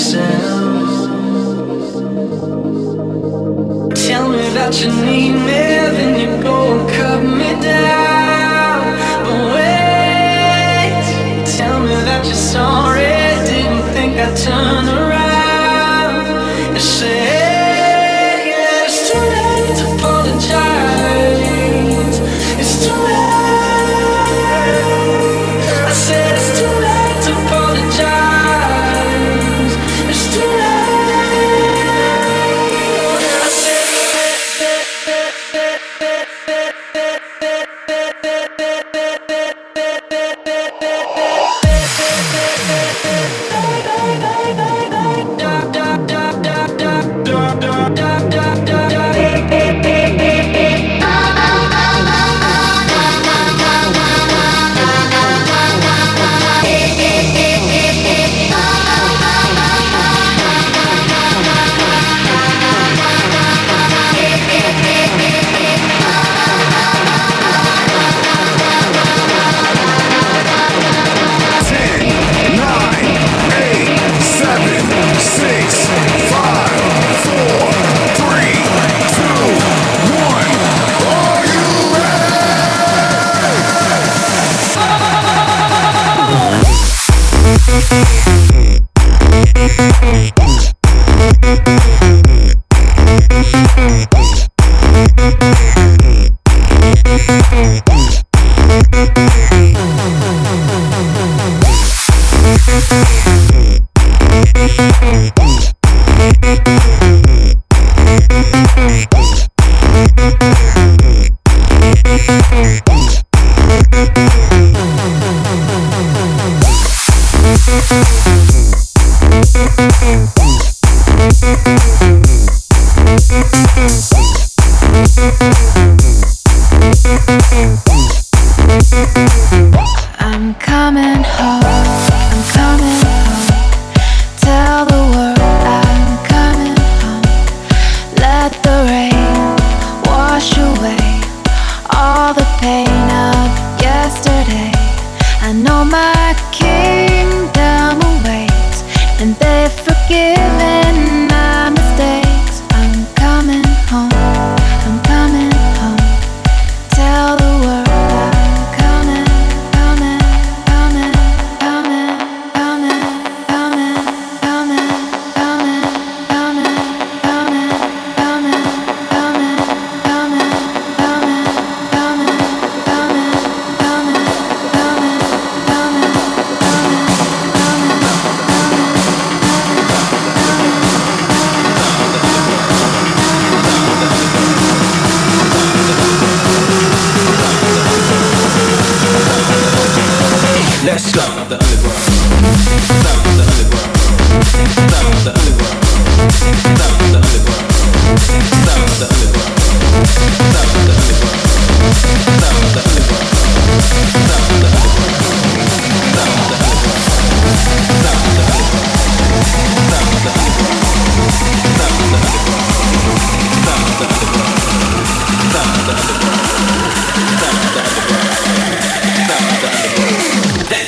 yourself. Tell me that you need me, then you go.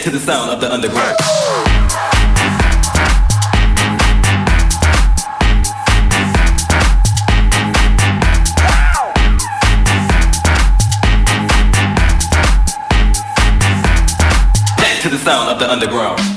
To the sound of the underground. to the sound of the underground.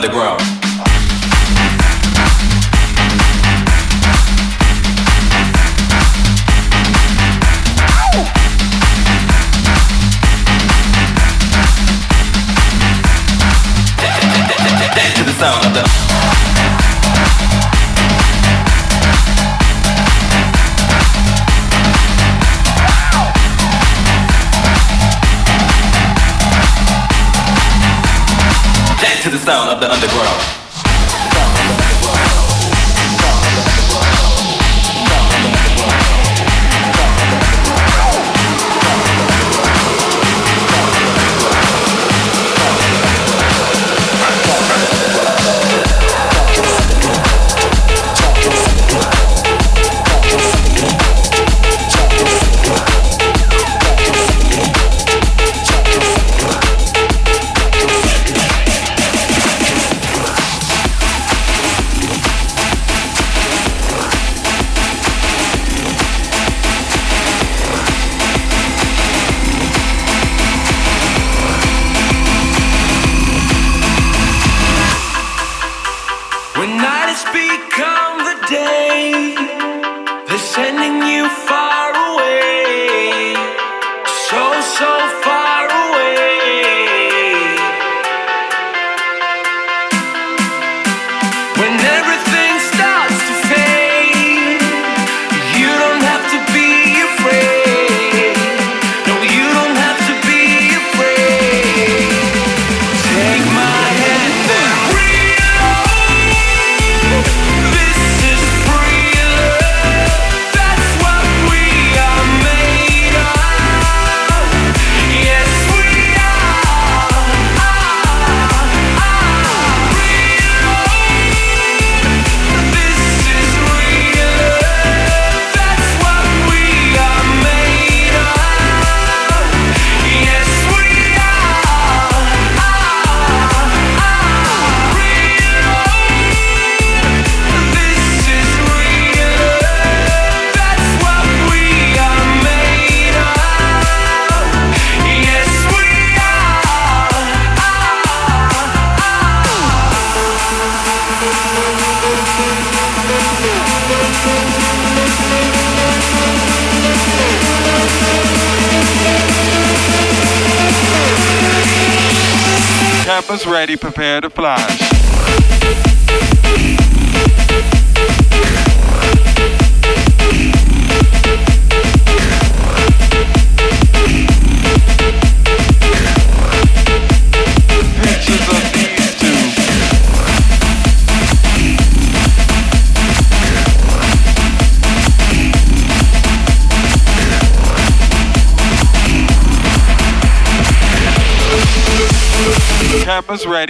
Ready,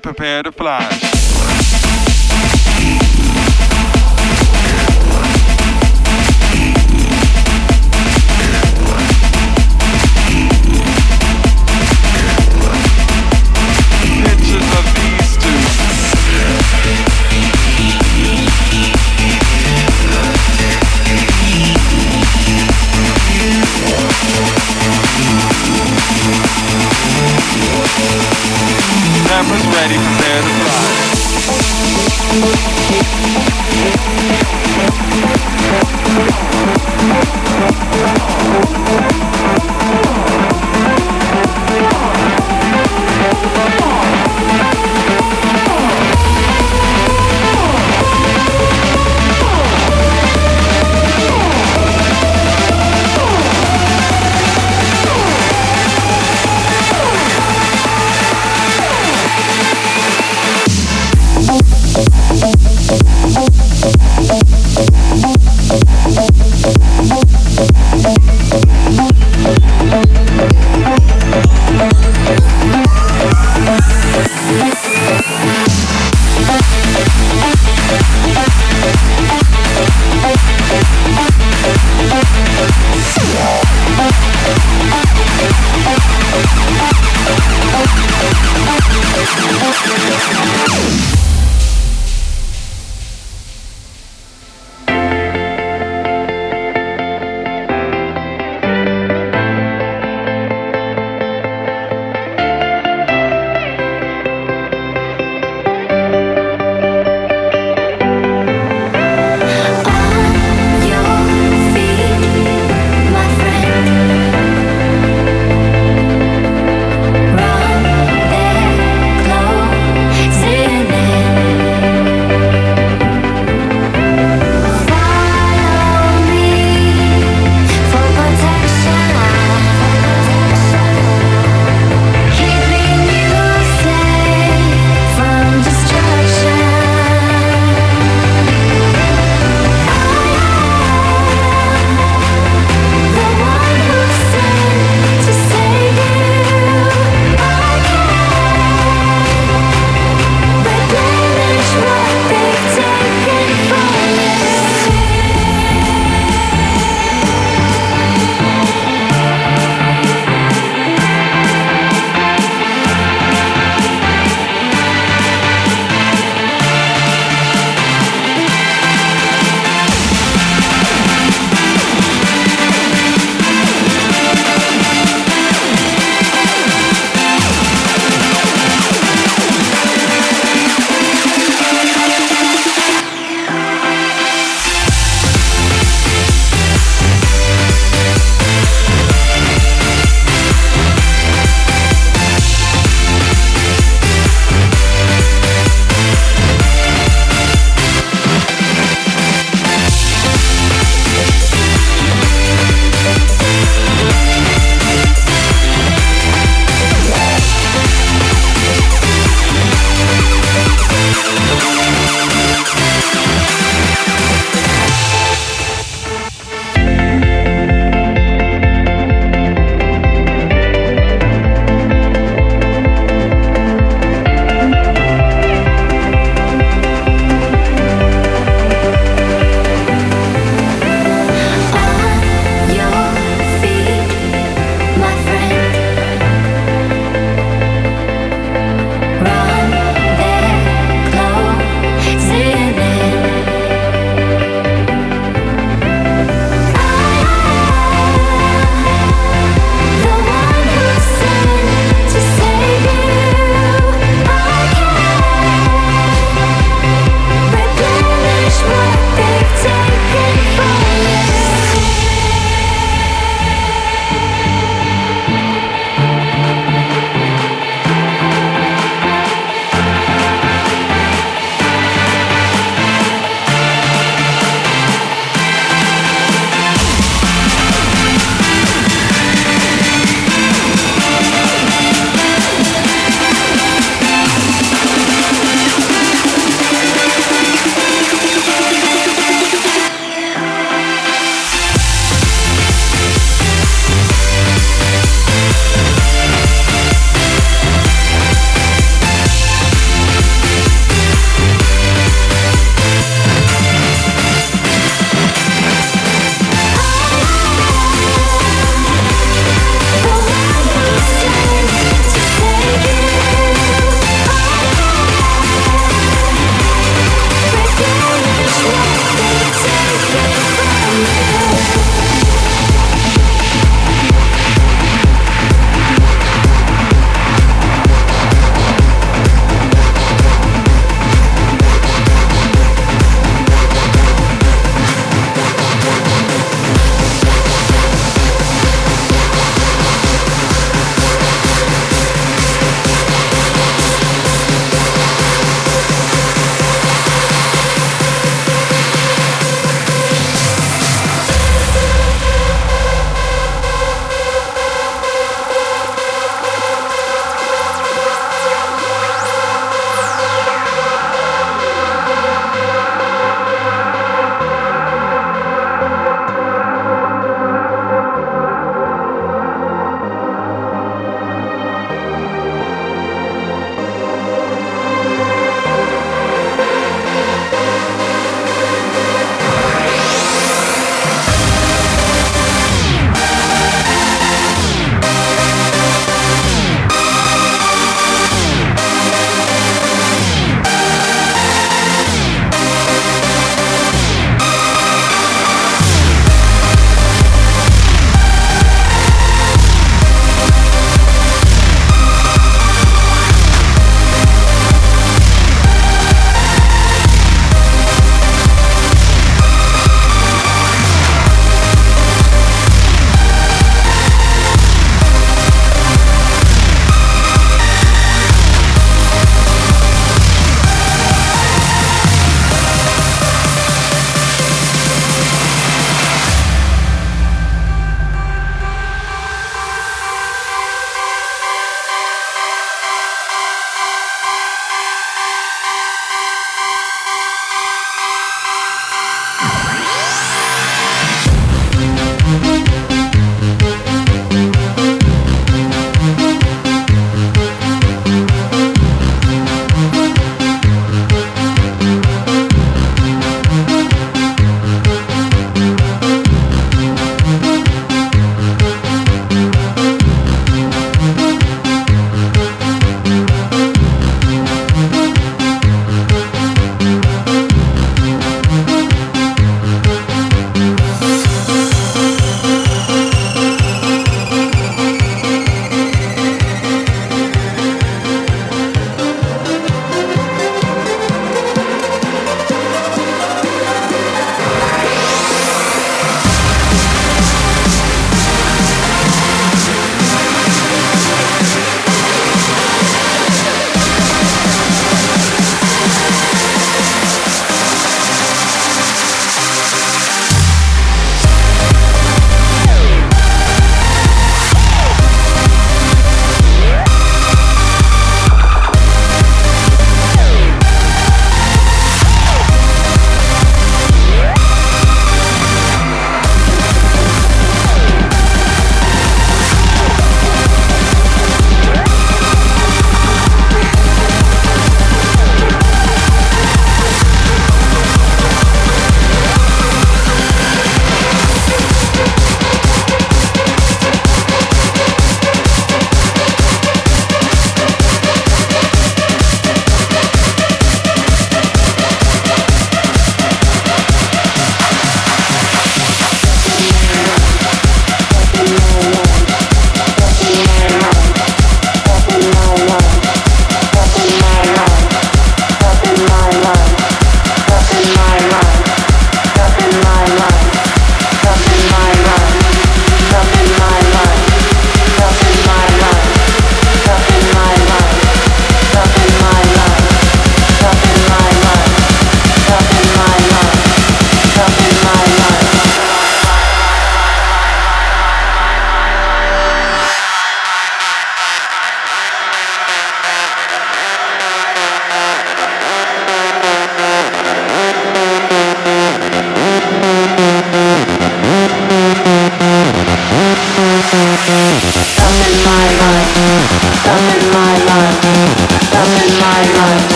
Cameras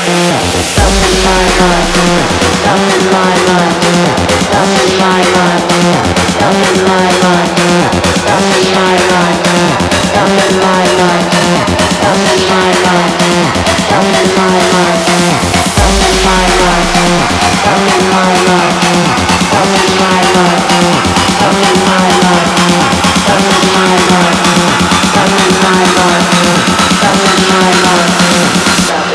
Stop in my life.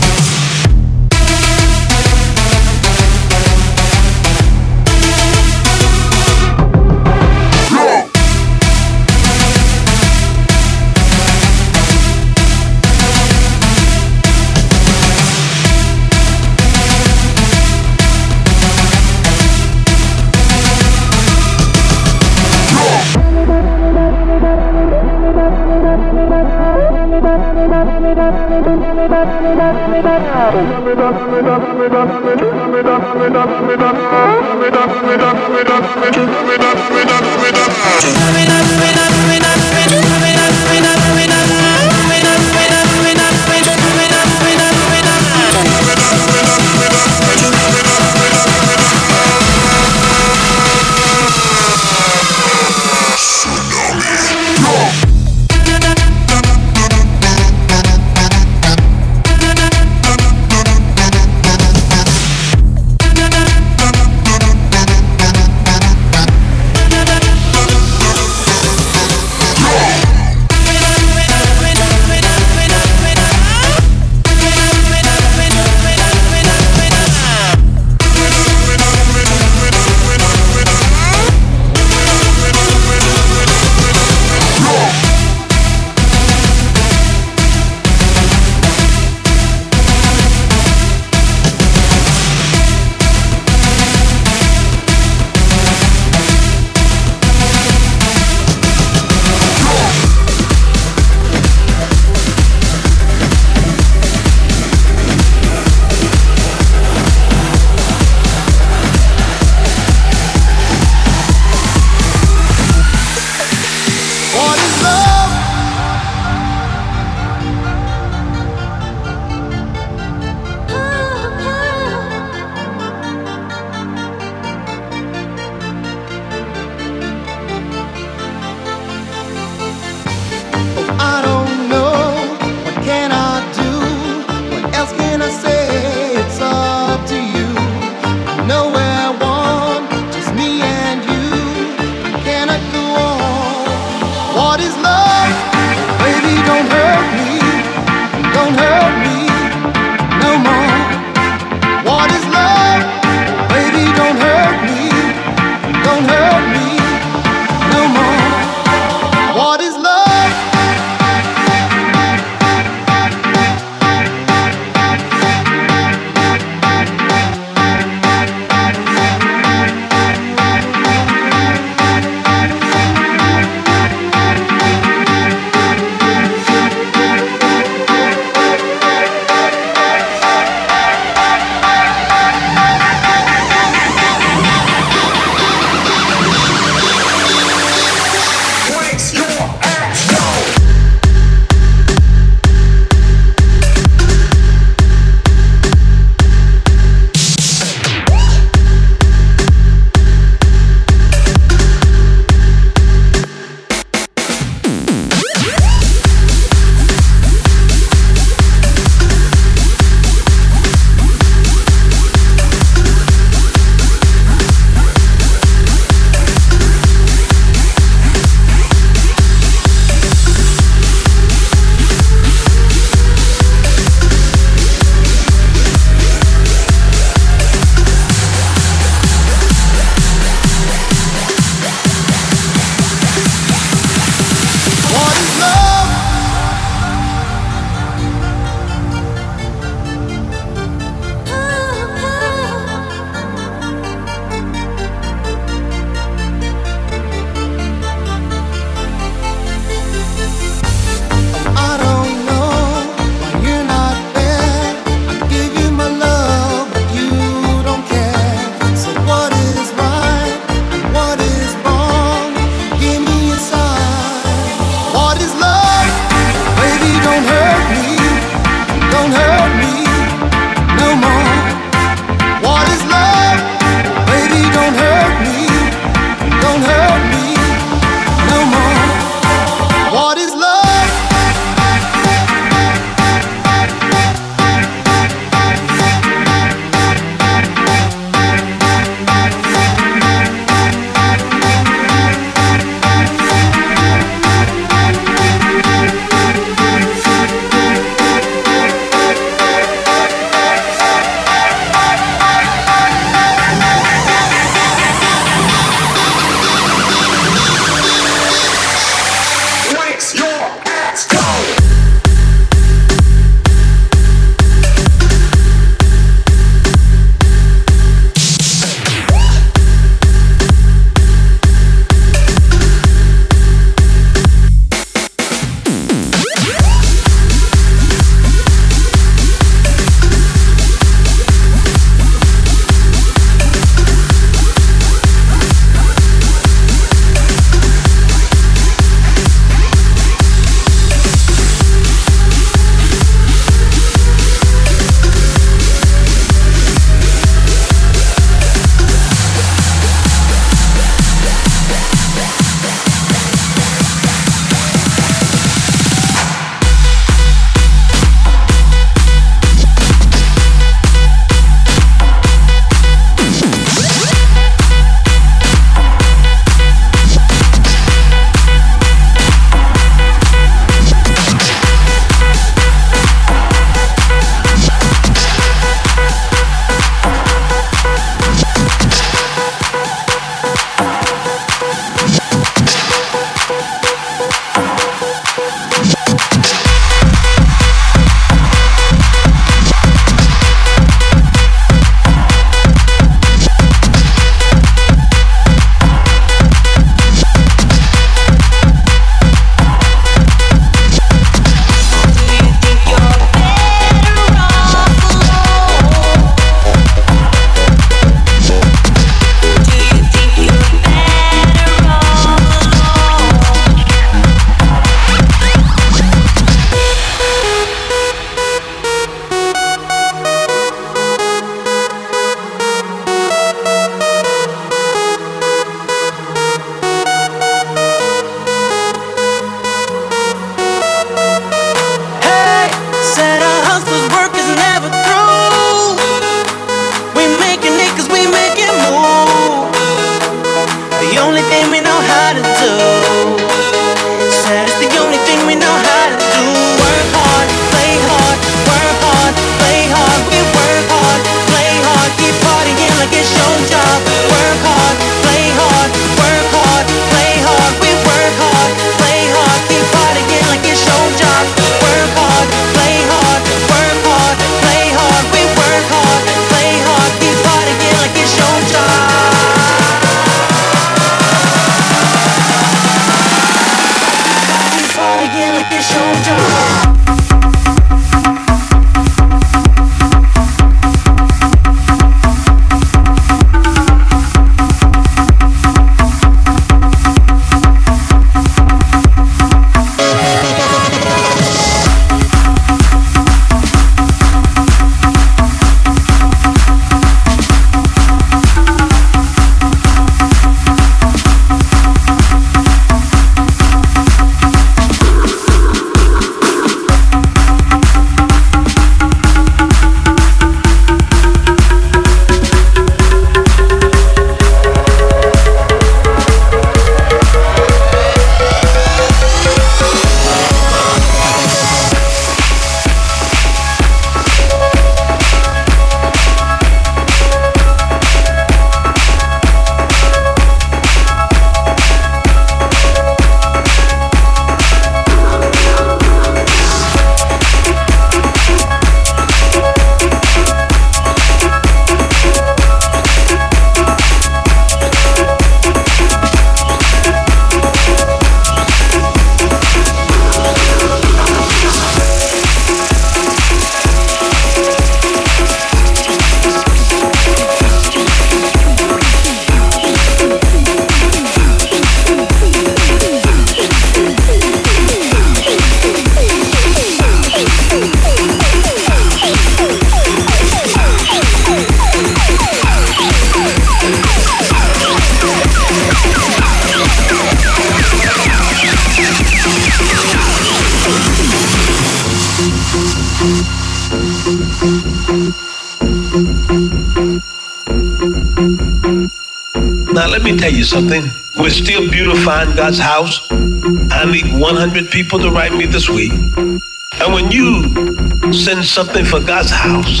something. We're still beautifying God's house. I need 100 people to write me this week. And when you send something for God's house,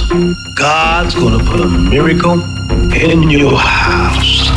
God's going to put a miracle in your house.